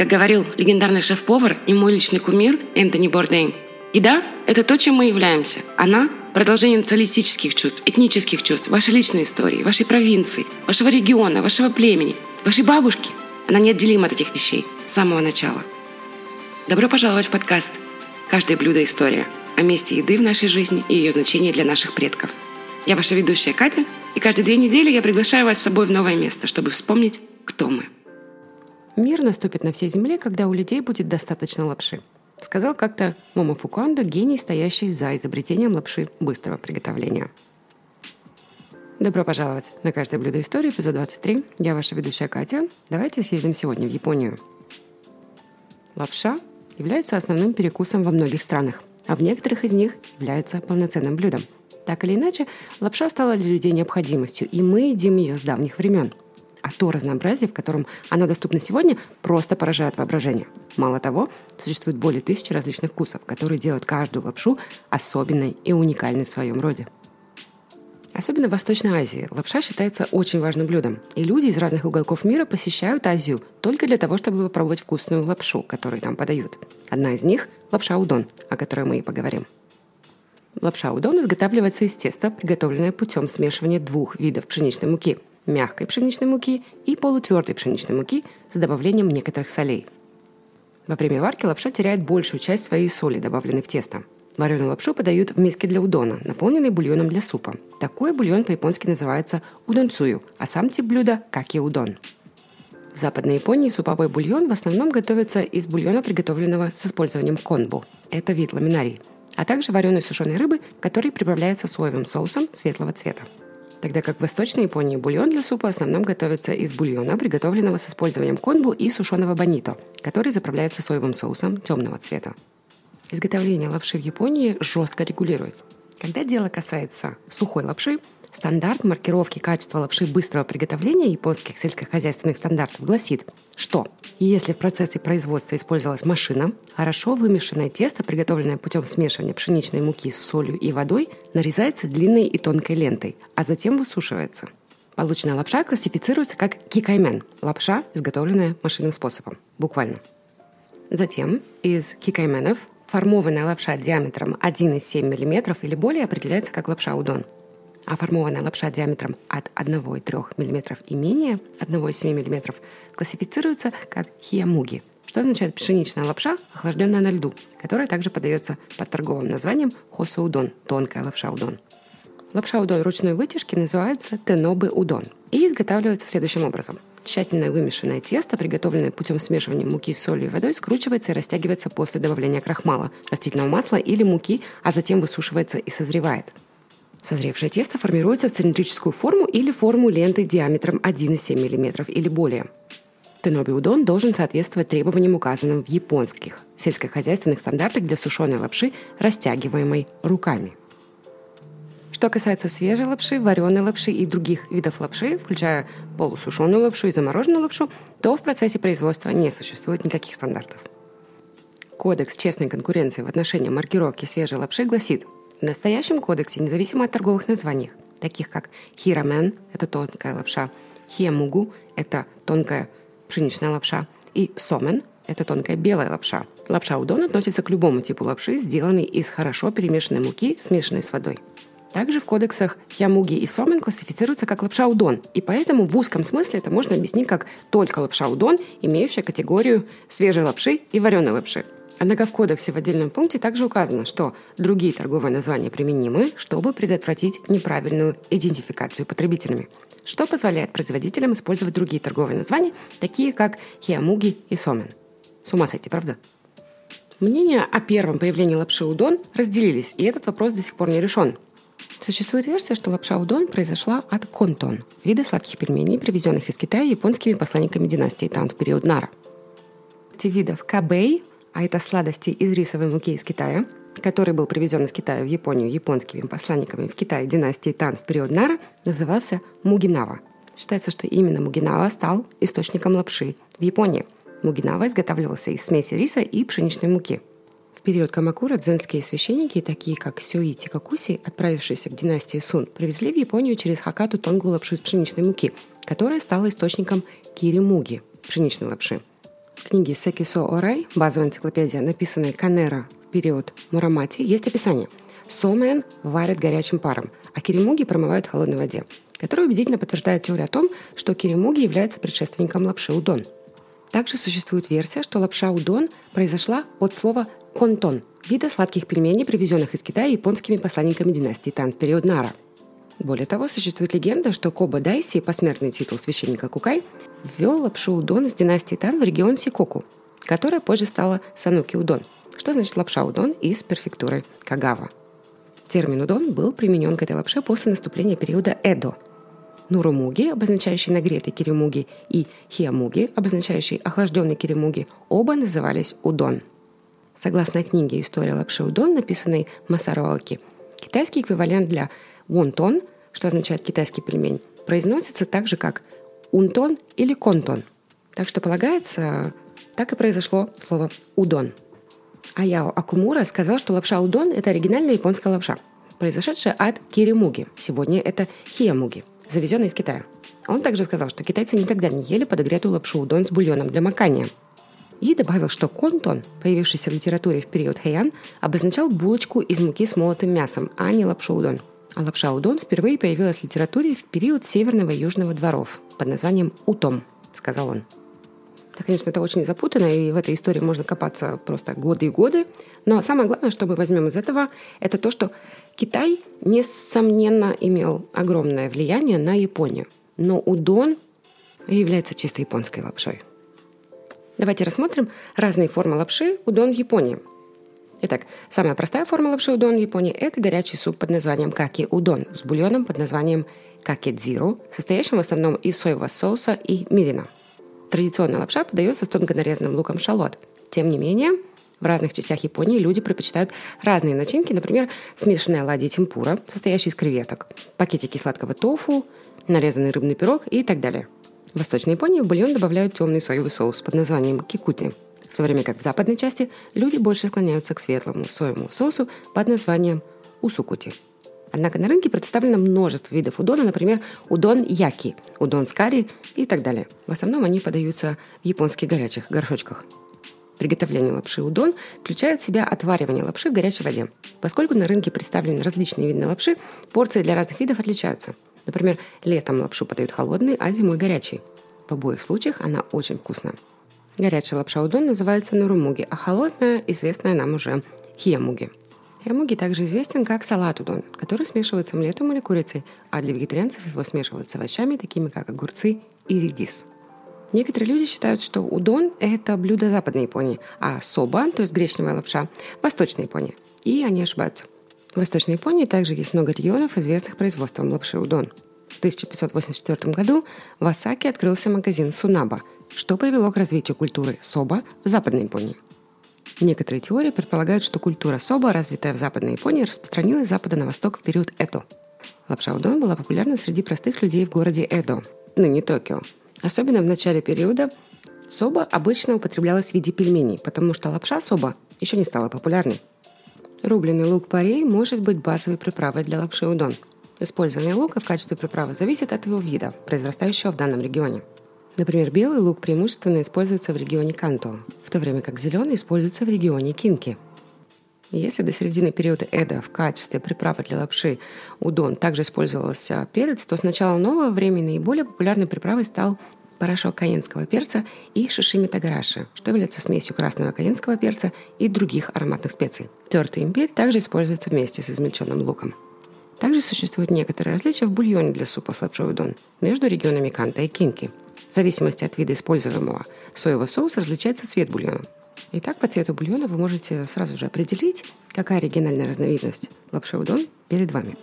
Как говорил легендарный шеф-повар и мой личный кумир Энтони Бордейн, еда – это то, чем мы являемся. Она – продолжение националистических чувств, этнических чувств, вашей личной истории, вашей провинции, вашего региона, вашего племени, вашей бабушки. Она неотделима от этих вещей с самого начала. Добро пожаловать в подкаст «Каждое блюдо – история» о месте еды в нашей жизни и ее значении для наших предков. Я ваша ведущая Катя, и каждые две недели я приглашаю вас с собой в новое место, чтобы вспомнить, кто мы. Мир наступит на всей земле, когда у людей будет достаточно лапши. Сказал как-то Момофуку Андо, гений, стоящий за изобретением лапши быстрого приготовления. Добро пожаловать на «Каждое блюдо истории», эпизод 23. Я ваша ведущая Катя. Давайте съездим сегодня в Японию. Лапша является основным перекусом во многих странах, а в некоторых из них является полноценным блюдом. Так или иначе, лапша стала для людей необходимостью, и мы едим ее с давних времен – а то разнообразие, в котором она доступна сегодня, просто поражает воображение. Мало того, существует более тысячи различных вкусов, которые делают каждую лапшу особенной и уникальной в своем роде. Особенно в Восточной Азии лапша считается очень важным блюдом, и люди из разных уголков мира посещают Азию только для того, чтобы попробовать вкусную лапшу, которую там подают. Одна из них – лапша удон, о которой мы и поговорим. Лапша удон изготавливается из теста, приготовленное путем смешивания двух видов пшеничной муки – мягкой пшеничной муки и полутвердой пшеничной муки с добавлением некоторых солей. Во время варки лапша теряет большую часть своей соли, добавленной в тесто. Вареную лапшу подают в миске для удона, наполненной бульоном для супа. Такой бульон по-японски называется удонцую, а сам тип блюда – как и удон. В Западной Японии суповой бульон в основном готовится из бульона, приготовленного с использованием конбу. Это вид ламинарий. А также вареной сушеной рыбы, который приправляется соевым соусом светлого цвета тогда как в Восточной Японии бульон для супа в основном готовится из бульона, приготовленного с использованием конбу и сушеного бонито, который заправляется соевым соусом темного цвета. Изготовление лапши в Японии жестко регулируется. Когда дело касается сухой лапши, Стандарт маркировки качества лапши быстрого приготовления японских сельскохозяйственных стандартов гласит, что если в процессе производства использовалась машина, хорошо вымешанное тесто, приготовленное путем смешивания пшеничной муки с солью и водой, нарезается длинной и тонкой лентой, а затем высушивается. Полученная лапша классифицируется как кикаймен – лапша, изготовленная машинным способом, буквально. Затем из кикайменов формованная лапша диаметром 1,7 мм или более определяется как лапша удон – а формованная лапша диаметром от 1,3 мм и менее 1,7 мм классифицируется как хиямуги, что означает пшеничная лапша, охлажденная на льду, которая также подается под торговым названием хосо-удон – тонкая лапша удон. Лапша удон ручной вытяжки называется тенобы удон и изготавливается следующим образом. Тщательно вымешанное тесто, приготовленное путем смешивания муки с солью и водой, скручивается и растягивается после добавления крахмала, растительного масла или муки, а затем высушивается и созревает – Созревшее тесто формируется в цилиндрическую форму или форму ленты диаметром 1,7 мм или более. Теноби удон должен соответствовать требованиям, указанным в японских сельскохозяйственных стандартах для сушеной лапши, растягиваемой руками. Что касается свежей лапши, вареной лапши и других видов лапши, включая полусушеную лапшу и замороженную лапшу, то в процессе производства не существует никаких стандартов. Кодекс честной конкуренции в отношении маркировки свежей лапши гласит – в настоящем кодексе, независимо от торговых названий, таких как хирамен – это тонкая лапша, хиемугу – это тонкая пшеничная лапша, и сомен – это тонкая белая лапша. Лапша удон относится к любому типу лапши, сделанной из хорошо перемешанной муки, смешанной с водой. Также в кодексах хямуги и сомен классифицируются как лапша удон, и поэтому в узком смысле это можно объяснить как только лапша удон, имеющая категорию свежей лапши и вареной лапши. Однако в кодексе в отдельном пункте также указано, что другие торговые названия применимы, чтобы предотвратить неправильную идентификацию потребителями, что позволяет производителям использовать другие торговые названия, такие как хиамуги и сомен. С ума сойти, правда? Мнения о первом появлении лапши удон разделились, и этот вопрос до сих пор не решен. Существует версия, что лапша удон произошла от контон, вида сладких пельменей, привезенных из Китая японскими посланниками династии Тан в период Нара. видов кабей а это сладости из рисовой муки из Китая, который был привезен из Китая в Японию японскими посланниками в Китае династии Тан в период Нара, назывался Мугинава. Считается, что именно Мугинава стал источником лапши в Японии. Мугинава изготавливался из смеси риса и пшеничной муки. В период Камакура дзенские священники, такие как Сёи Тикакуси, отправившиеся к династии Сун, привезли в Японию через Хакату тонкую лапшу из пшеничной муки, которая стала источником кири-муги – пшеничной лапши – В книге Секисо Орай, базовая энциклопедия, написанная Канера в период Мурамати, есть описание. Сомен варят горячим паром, а киримуги промывают в холодной воде, которая убедительно подтверждает теорию о том, что киримуги является предшественником лапши удон. Также существует версия, что лапша удон произошла от слова контон – вида сладких пельменей, привезенных из Китая японскими посланниками династии Тан в период Нара. Более того, существует легенда, что Коба Дайси, посмертный титул священника Кукай, ввел лапшу удон из династии Тан в регион Сикоку, которая позже стала Сануки удон, что значит лапша удон из префектуры Кагава. Термин удон был применен к этой лапше после наступления периода Эдо. Нурумуги, обозначающий нагретый киримуги, и хиамуги, обозначающий охлажденный киримуги, оба назывались удон. Согласно книге «История лапши удон», написанной Масаро китайский эквивалент для Вонтон, что означает китайский пельмень, произносится так же, как унтон или контон. Так что полагается, так и произошло слово удон. Аяо Акумура сказал, что лапша удон – это оригинальная японская лапша, произошедшая от киримуги. Сегодня это хиямуги, завезенная из Китая. Он также сказал, что китайцы никогда не ели подогретую лапшу удон с бульоном для макания. И добавил, что контон, появившийся в литературе в период Хэйан, обозначал булочку из муки с молотым мясом, а не лапшу удон – а лапша удон впервые появилась в литературе в период северного и южного дворов под названием «утом», сказал он. Да, конечно, это очень запутанно, и в этой истории можно копаться просто годы и годы. Но самое главное, что мы возьмем из этого, это то, что Китай, несомненно, имел огромное влияние на Японию. Но удон является чисто японской лапшой. Давайте рассмотрим разные формы лапши удон в Японии – Итак, самая простая форма лапши удон в Японии – это горячий суп под названием каки удон с бульоном под названием какедзиру, состоящим в основном из соевого соуса и мирина. Традиционная лапша подается с тонко нарезанным луком шалот. Тем не менее, в разных частях Японии люди предпочитают разные начинки, например, смешанная оладьи темпура, состоящая из креветок, пакетики сладкого тофу, нарезанный рыбный пирог и так далее. В Восточной Японии в бульон добавляют темный соевый соус под названием кикути – в то время как в западной части люди больше склоняются к светлому соевому соусу под названием усукути. Однако на рынке представлено множество видов удона, например, удон яки, удон с карри и так далее. В основном они подаются в японских горячих горшочках. Приготовление лапши удон включает в себя отваривание лапши в горячей воде. Поскольку на рынке представлены различные виды лапши, порции для разных видов отличаются. Например, летом лапшу подают холодной, а зимой горячей. В обоих случаях она очень вкусная. Горячая лапша удон называется нурумуги, а холодная, известная нам уже хиямуги. Хиямуги также известен как салат удон, который смешивается омлетом или курицей, а для вегетарианцев его смешивают с овощами, такими как огурцы и редис. Некоторые люди считают, что удон – это блюдо Западной Японии, а соба, то есть гречневая лапша, – Восточной Японии. И они ошибаются. В Восточной Японии также есть много регионов, известных производством лапши удон. В 1584 году в Осаке открылся магазин Сунаба – что привело к развитию культуры соба в Западной Японии. Некоторые теории предполагают, что культура соба, развитая в Западной Японии, распространилась с запада на восток в период Эдо. Лапша удон была популярна среди простых людей в городе Эдо, ныне Токио. Особенно в начале периода соба обычно употреблялась в виде пельменей, потому что лапша соба еще не стала популярной. Рубленый лук-порей может быть базовой приправой для лапши удон. Использование лука в качестве приправы зависит от его вида, произрастающего в данном регионе – Например, белый лук преимущественно используется в регионе Канто, в то время как зеленый используется в регионе Кинки. Если до середины периода Эда в качестве приправы для лапши удон также использовался перец, то с начала нового времени наиболее популярной приправой стал порошок каенского перца и шишими тагараши, что является смесью красного каенского перца и других ароматных специй. Тертый имбирь также используется вместе с измельченным луком. Также существуют некоторые различия в бульоне для супа с лапшой удон между регионами Канта и Кинки – в зависимости от вида используемого соевого соуса различается цвет бульона. Итак, по цвету бульона вы можете сразу же определить, какая оригинальная разновидность лапши удон перед вами.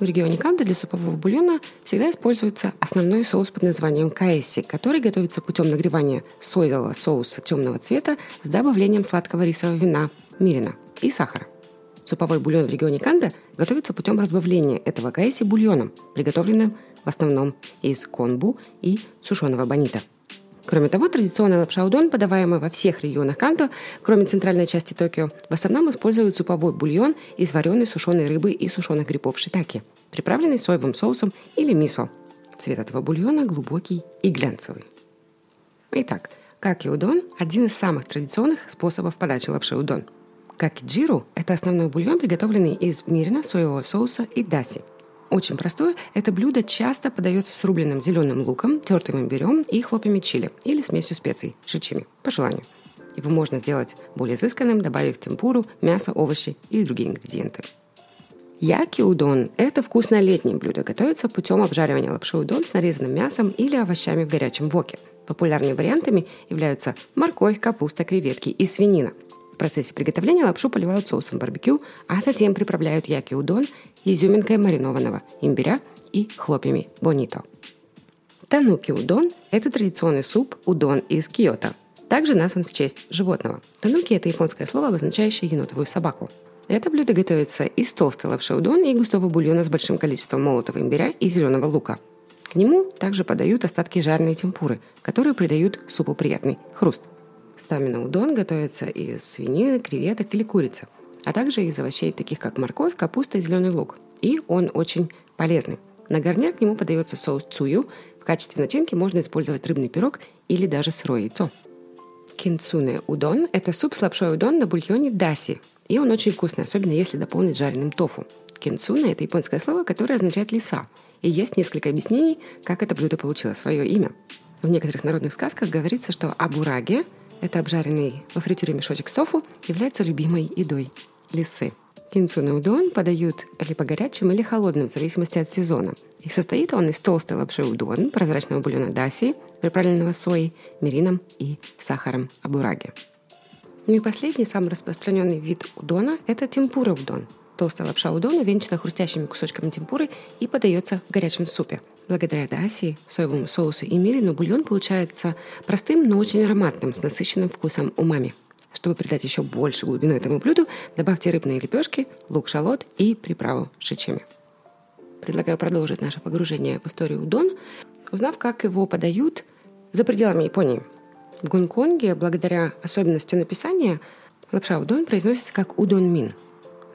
В регионе Канта для супового бульона всегда используется основной соус под названием каэси, который готовится путем нагревания соевого соуса темного цвета с добавлением сладкого рисового вина, мирина и сахара. Суповой бульон в регионе Канда готовится путем разбавления этого каэси бульоном, приготовленным в основном из конбу и сушеного бонита. Кроме того, традиционная лапша удон, подаваемая во всех регионах Канто, кроме центральной части Токио, в основном используют суповой бульон из вареной сушеной рыбы и сушеных грибов шитаки, приправленный соевым соусом или мисо. Цвет этого бульона глубокий и глянцевый. Итак, Каки удон – один из самых традиционных способов подачи лапши удон. Каки джиру – это основной бульон, приготовленный из мирина, соевого соуса и даси. Очень простое, это блюдо часто подается с рубленным зеленым луком, тертым имбирем и хлопьями чили или смесью специй, шичими, по желанию. Его можно сделать более изысканным, добавив темпуру, мясо, овощи и другие ингредиенты. Яки удон – это вкусное летнее блюдо. Готовится путем обжаривания лапши удон с нарезанным мясом или овощами в горячем воке. Популярными вариантами являются морковь, капуста, креветки и свинина. В процессе приготовления лапшу поливают соусом барбекю, а затем приправляют яки удон изюминкой маринованного имбиря и хлопьями бонито. Тануки удон – это традиционный суп удон из Киото. Также назван в честь животного. Тануки – это японское слово, обозначающее енотовую собаку. Это блюдо готовится из толстой лапши удон и густого бульона с большим количеством молотого имбиря и зеленого лука. К нему также подают остатки жареной темпуры, которые придают супу приятный хруст. Стамина удон готовится из свинины, креветок или курицы, а также из овощей, таких как морковь, капуста и зеленый лук. И он очень полезный. На горняк к нему подается соус цую. В качестве начинки можно использовать рыбный пирог или даже сырое яйцо. Кинцуне удон – это суп с лапшой удон на бульоне даси, и он очень вкусный, особенно если дополнить жареным тофу. Кинцуна – это японское слово, которое означает «лиса». И есть несколько объяснений, как это блюдо получило свое имя. В некоторых народных сказках говорится, что абураги – это обжаренный во фритюре мешочек с тофу, является любимой едой лисы. Кинцуна удон подают либо горячим, или холодным, в зависимости от сезона. И состоит он из толстой лапши удон, прозрачного бульона даси, приправленного соей, мирином и сахаром абураги. Ну и последний, самый распространенный вид удона – это темпура удон. Толстая лапша удона венчана хрустящими кусочками темпуры и подается в горячем супе. Благодаря даси, соевому соусу и мирину бульон получается простым, но очень ароматным, с насыщенным вкусом умами. Чтобы придать еще больше глубины этому блюду, добавьте рыбные лепешки, лук-шалот и приправу шичами. Предлагаю продолжить наше погружение в историю удон, узнав, как его подают за пределами Японии – в Гонконге, благодаря особенностям написания, лапша удон произносится как удон мин.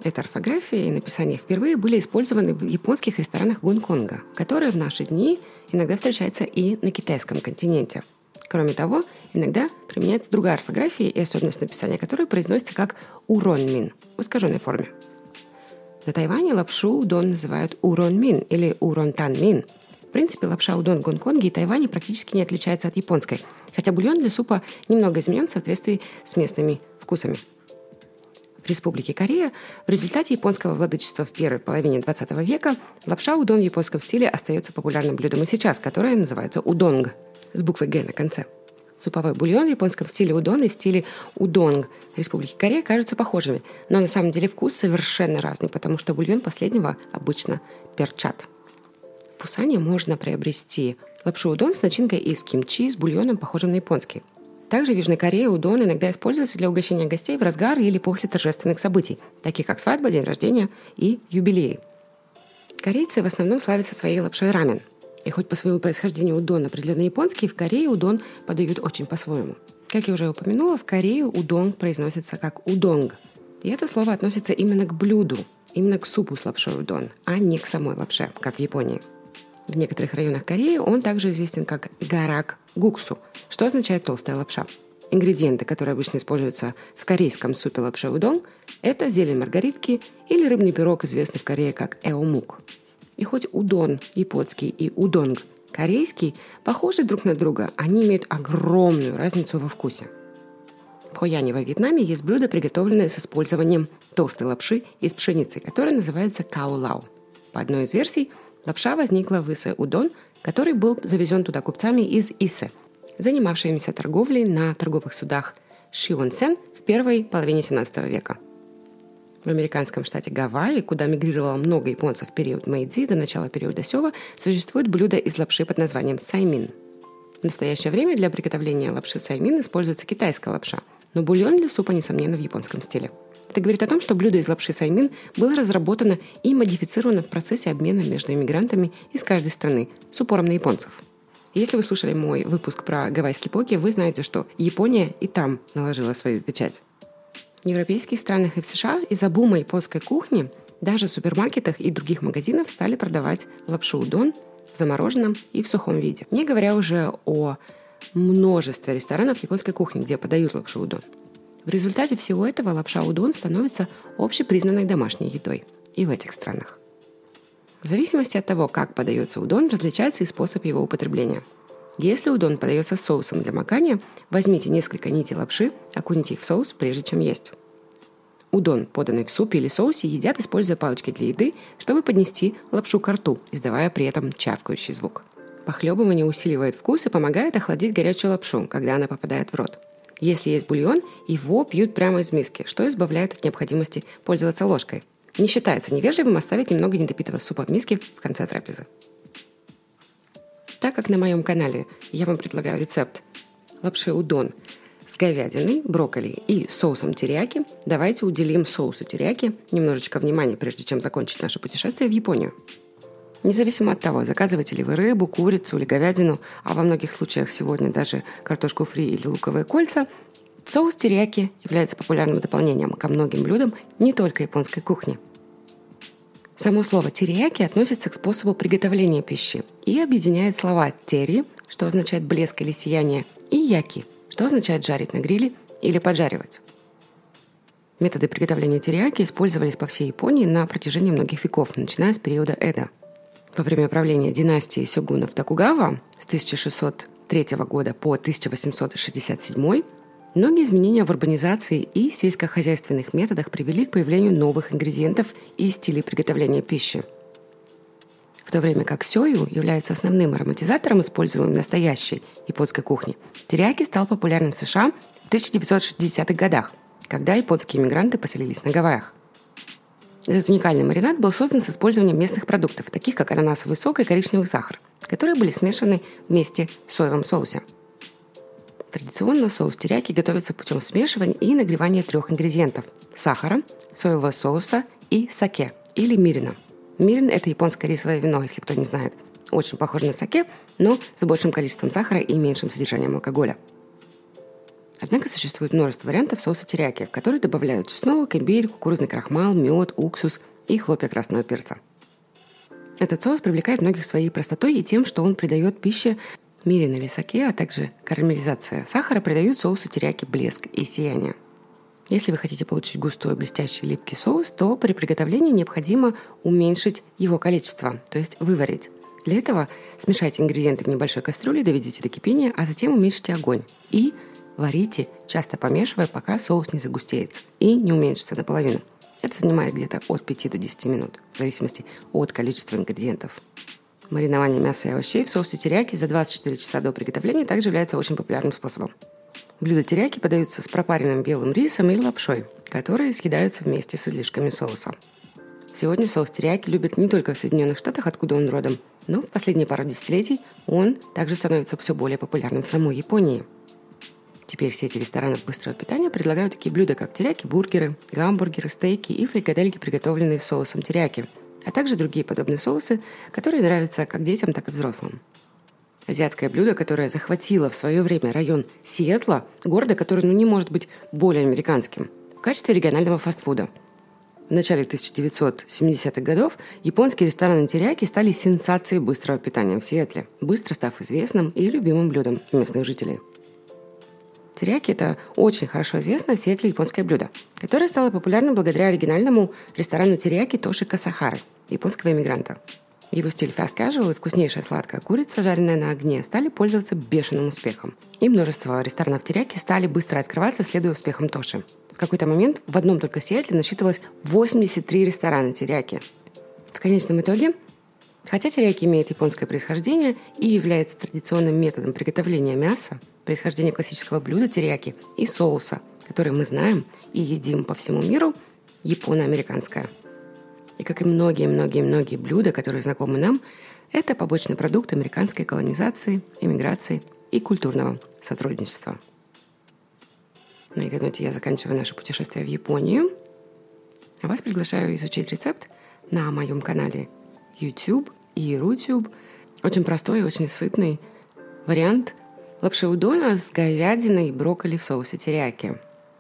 Эта орфография и написание впервые были использованы в японских ресторанах Гонконга, которые в наши дни иногда встречаются и на китайском континенте. Кроме того, иногда применяется другая орфография и особенность написания, которая произносится как урон мин в искаженной форме. На Тайване лапшу удон называют урон мин или урон тан мин – в принципе, лапша удон в Гонконге и Тайване практически не отличается от японской, хотя бульон для супа немного изменен в соответствии с местными вкусами. В Республике Корея в результате японского владычества в первой половине 20 века лапша удон в японском стиле остается популярным блюдом и сейчас, которое называется удонг с буквой «г» на конце. Суповой бульон в японском стиле удон и в стиле удонг Республики Корея кажутся похожими, но на самом деле вкус совершенно разный, потому что бульон последнего обычно перчат. Пусане можно приобрести лапшу удон с начинкой из кимчи с бульоном, похожим на японский. Также в Южной Корее удон иногда используется для угощения гостей в разгар или после торжественных событий, таких как свадьба, день рождения и юбилеи. Корейцы в основном славятся своей лапшой рамен. И хоть по своему происхождению удон определенно японский, в Корее удон подают очень по-своему. Как я уже упомянула, в Корее удон произносится как удонг. И это слово относится именно к блюду, именно к супу с лапшой удон, а не к самой лапше, как в Японии. В некоторых районах Кореи он также известен как гарак гуксу, что означает толстая лапша. Ингредиенты, которые обычно используются в корейском супе лапша удон, это зелень маргаритки или рыбный пирог, известный в Корее как эомук. И хоть удон японский и удонг корейский похожи друг на друга, они имеют огромную разницу во вкусе. В Хояне во Вьетнаме есть блюдо, приготовленное с использованием толстой лапши из пшеницы, которое называется као-лао. По одной из версий, Лапша возникла в Исе Удон, который был завезен туда купцами из Исе, занимавшимися торговлей на торговых судах Шион-Сен в первой половине 17 века. В американском штате Гавайи, куда мигрировало много японцев в период Мэйдзи до начала периода Сева, существует блюдо из лапши под названием саймин. В настоящее время для приготовления лапши саймин используется китайская лапша, но бульон для супа, несомненно, в японском стиле – это говорит о том, что блюдо из лапши саймин было разработано и модифицировано в процессе обмена между иммигрантами из каждой страны с упором на японцев. Если вы слушали мой выпуск про гавайский поки, вы знаете, что Япония и там наложила свою печать. В европейских странах и в США из-за бума японской кухни даже в супермаркетах и других магазинах стали продавать лапшу удон в замороженном и в сухом виде. Не говоря уже о множестве ресторанов японской кухни, где подают лапшу удон. В результате всего этого лапша удон становится общепризнанной домашней едой и в этих странах. В зависимости от того, как подается удон, различается и способ его употребления. Если удон подается соусом для макания, возьмите несколько нитей лапши, окуните их в соус, прежде чем есть. Удон, поданный в супе или соусе, едят, используя палочки для еды, чтобы поднести лапшу к рту, издавая при этом чавкающий звук. Похлебывание усиливает вкус и помогает охладить горячую лапшу, когда она попадает в рот. Если есть бульон, его пьют прямо из миски, что избавляет от необходимости пользоваться ложкой. Не считается невежливым оставить немного недопитого супа в миске в конце трапезы. Так как на моем канале я вам предлагаю рецепт лапши удон с говядиной, брокколи и соусом терияки, давайте уделим соусу терияки немножечко внимания, прежде чем закончить наше путешествие в Японию. Независимо от того, заказываете ли вы рыбу, курицу или говядину, а во многих случаях сегодня даже картошку фри или луковые кольца, Соус терияки является популярным дополнением ко многим блюдам не только японской кухни. Само слово терияки относится к способу приготовления пищи и объединяет слова тери, что означает блеск или сияние, и яки, что означает жарить на гриле или поджаривать. Методы приготовления терияки использовались по всей Японии на протяжении многих веков, начиная с периода Эда. Во время правления династии сёгунов Токугава с 1603 года по 1867 Многие изменения в урбанизации и сельскохозяйственных методах привели к появлению новых ингредиентов и стилей приготовления пищи. В то время как сёю является основным ароматизатором, используемым в настоящей японской кухне, терияки стал популярным в США в 1960-х годах, когда японские иммигранты поселились на Гавайях. Этот уникальный маринад был создан с использованием местных продуктов, таких как ананасовый сок и коричневый сахар, которые были смешаны вместе в соевом соусе – Традиционно соус теряки готовится путем смешивания и нагревания трех ингредиентов – сахара, соевого соуса и саке или мирина. Мирин – это японское рисовое вино, если кто не знает. Очень похоже на саке, но с большим количеством сахара и меньшим содержанием алкоголя. Однако существует множество вариантов соуса теряки, в который добавляют чеснок, имбирь, кукурузный крахмал, мед, уксус и хлопья красного перца. Этот соус привлекает многих своей простотой и тем, что он придает пище Мирин или саке, а также карамелизация сахара придают соусу теряки блеск и сияние. Если вы хотите получить густой, блестящий, липкий соус, то при приготовлении необходимо уменьшить его количество, то есть выварить. Для этого смешайте ингредиенты в небольшой кастрюле, доведите до кипения, а затем уменьшите огонь. И варите, часто помешивая, пока соус не загустеется и не уменьшится наполовину. Это занимает где-то от 5 до 10 минут, в зависимости от количества ингредиентов. Маринование мяса и овощей в соусе теряки за 24 часа до приготовления также является очень популярным способом. Блюда теряки подаются с пропаренным белым рисом или лапшой, которые съедаются вместе с излишками соуса. Сегодня соус теряки любят не только в Соединенных Штатах, откуда он родом, но в последние пару десятилетий он также становится все более популярным в самой Японии. Теперь сети ресторанов быстрого питания предлагают такие блюда, как теряки, бургеры, гамбургеры, стейки и фрикадельки, приготовленные соусом теряки – а также другие подобные соусы, которые нравятся как детям, так и взрослым. Азиатское блюдо, которое захватило в свое время район Сиэтла, города, который ну, не может быть более американским, в качестве регионального фастфуда. В начале 1970-х годов японские рестораны теряки стали сенсацией быстрого питания в Сиэтле, быстро став известным и любимым блюдом местных жителей – Терияки – это очень хорошо известное в Сиэтле японское блюдо, которое стало популярным благодаря оригинальному ресторану терияки Тоши Касахары, японского иммигранта. Его стиль fast casual и вкуснейшая сладкая курица, жареная на огне, стали пользоваться бешеным успехом. И множество ресторанов теряки стали быстро открываться, следуя успехам Тоши. В какой-то момент в одном только Сиэтле насчитывалось 83 ресторана теряки. В конечном итоге Хотя терияки имеет японское происхождение и является традиционным методом приготовления мяса, происхождение классического блюда терияки и соуса, который мы знаем и едим по всему миру, японо-американское. И как и многие-многие-многие блюда, которые знакомы нам, это побочный продукт американской колонизации, иммиграции и культурного сотрудничества. На этой ноте я заканчиваю наше путешествие в Японию. А вас приглашаю изучить рецепт на моем канале YouTube и Рутюб. Очень простой и очень сытный вариант лапши удона с говядиной и брокколи в соусе терияки.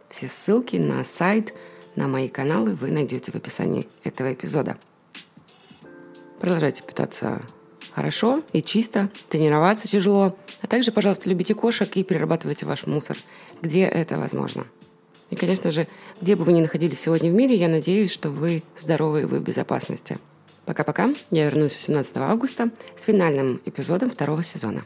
Все ссылки на сайт, на мои каналы вы найдете в описании этого эпизода. Продолжайте питаться хорошо и чисто, тренироваться тяжело, а также, пожалуйста, любите кошек и перерабатывайте ваш мусор, где это возможно. И, конечно же, где бы вы ни находились сегодня в мире, я надеюсь, что вы здоровы и вы в безопасности. Пока-пока. Я вернусь 18 августа с финальным эпизодом второго сезона.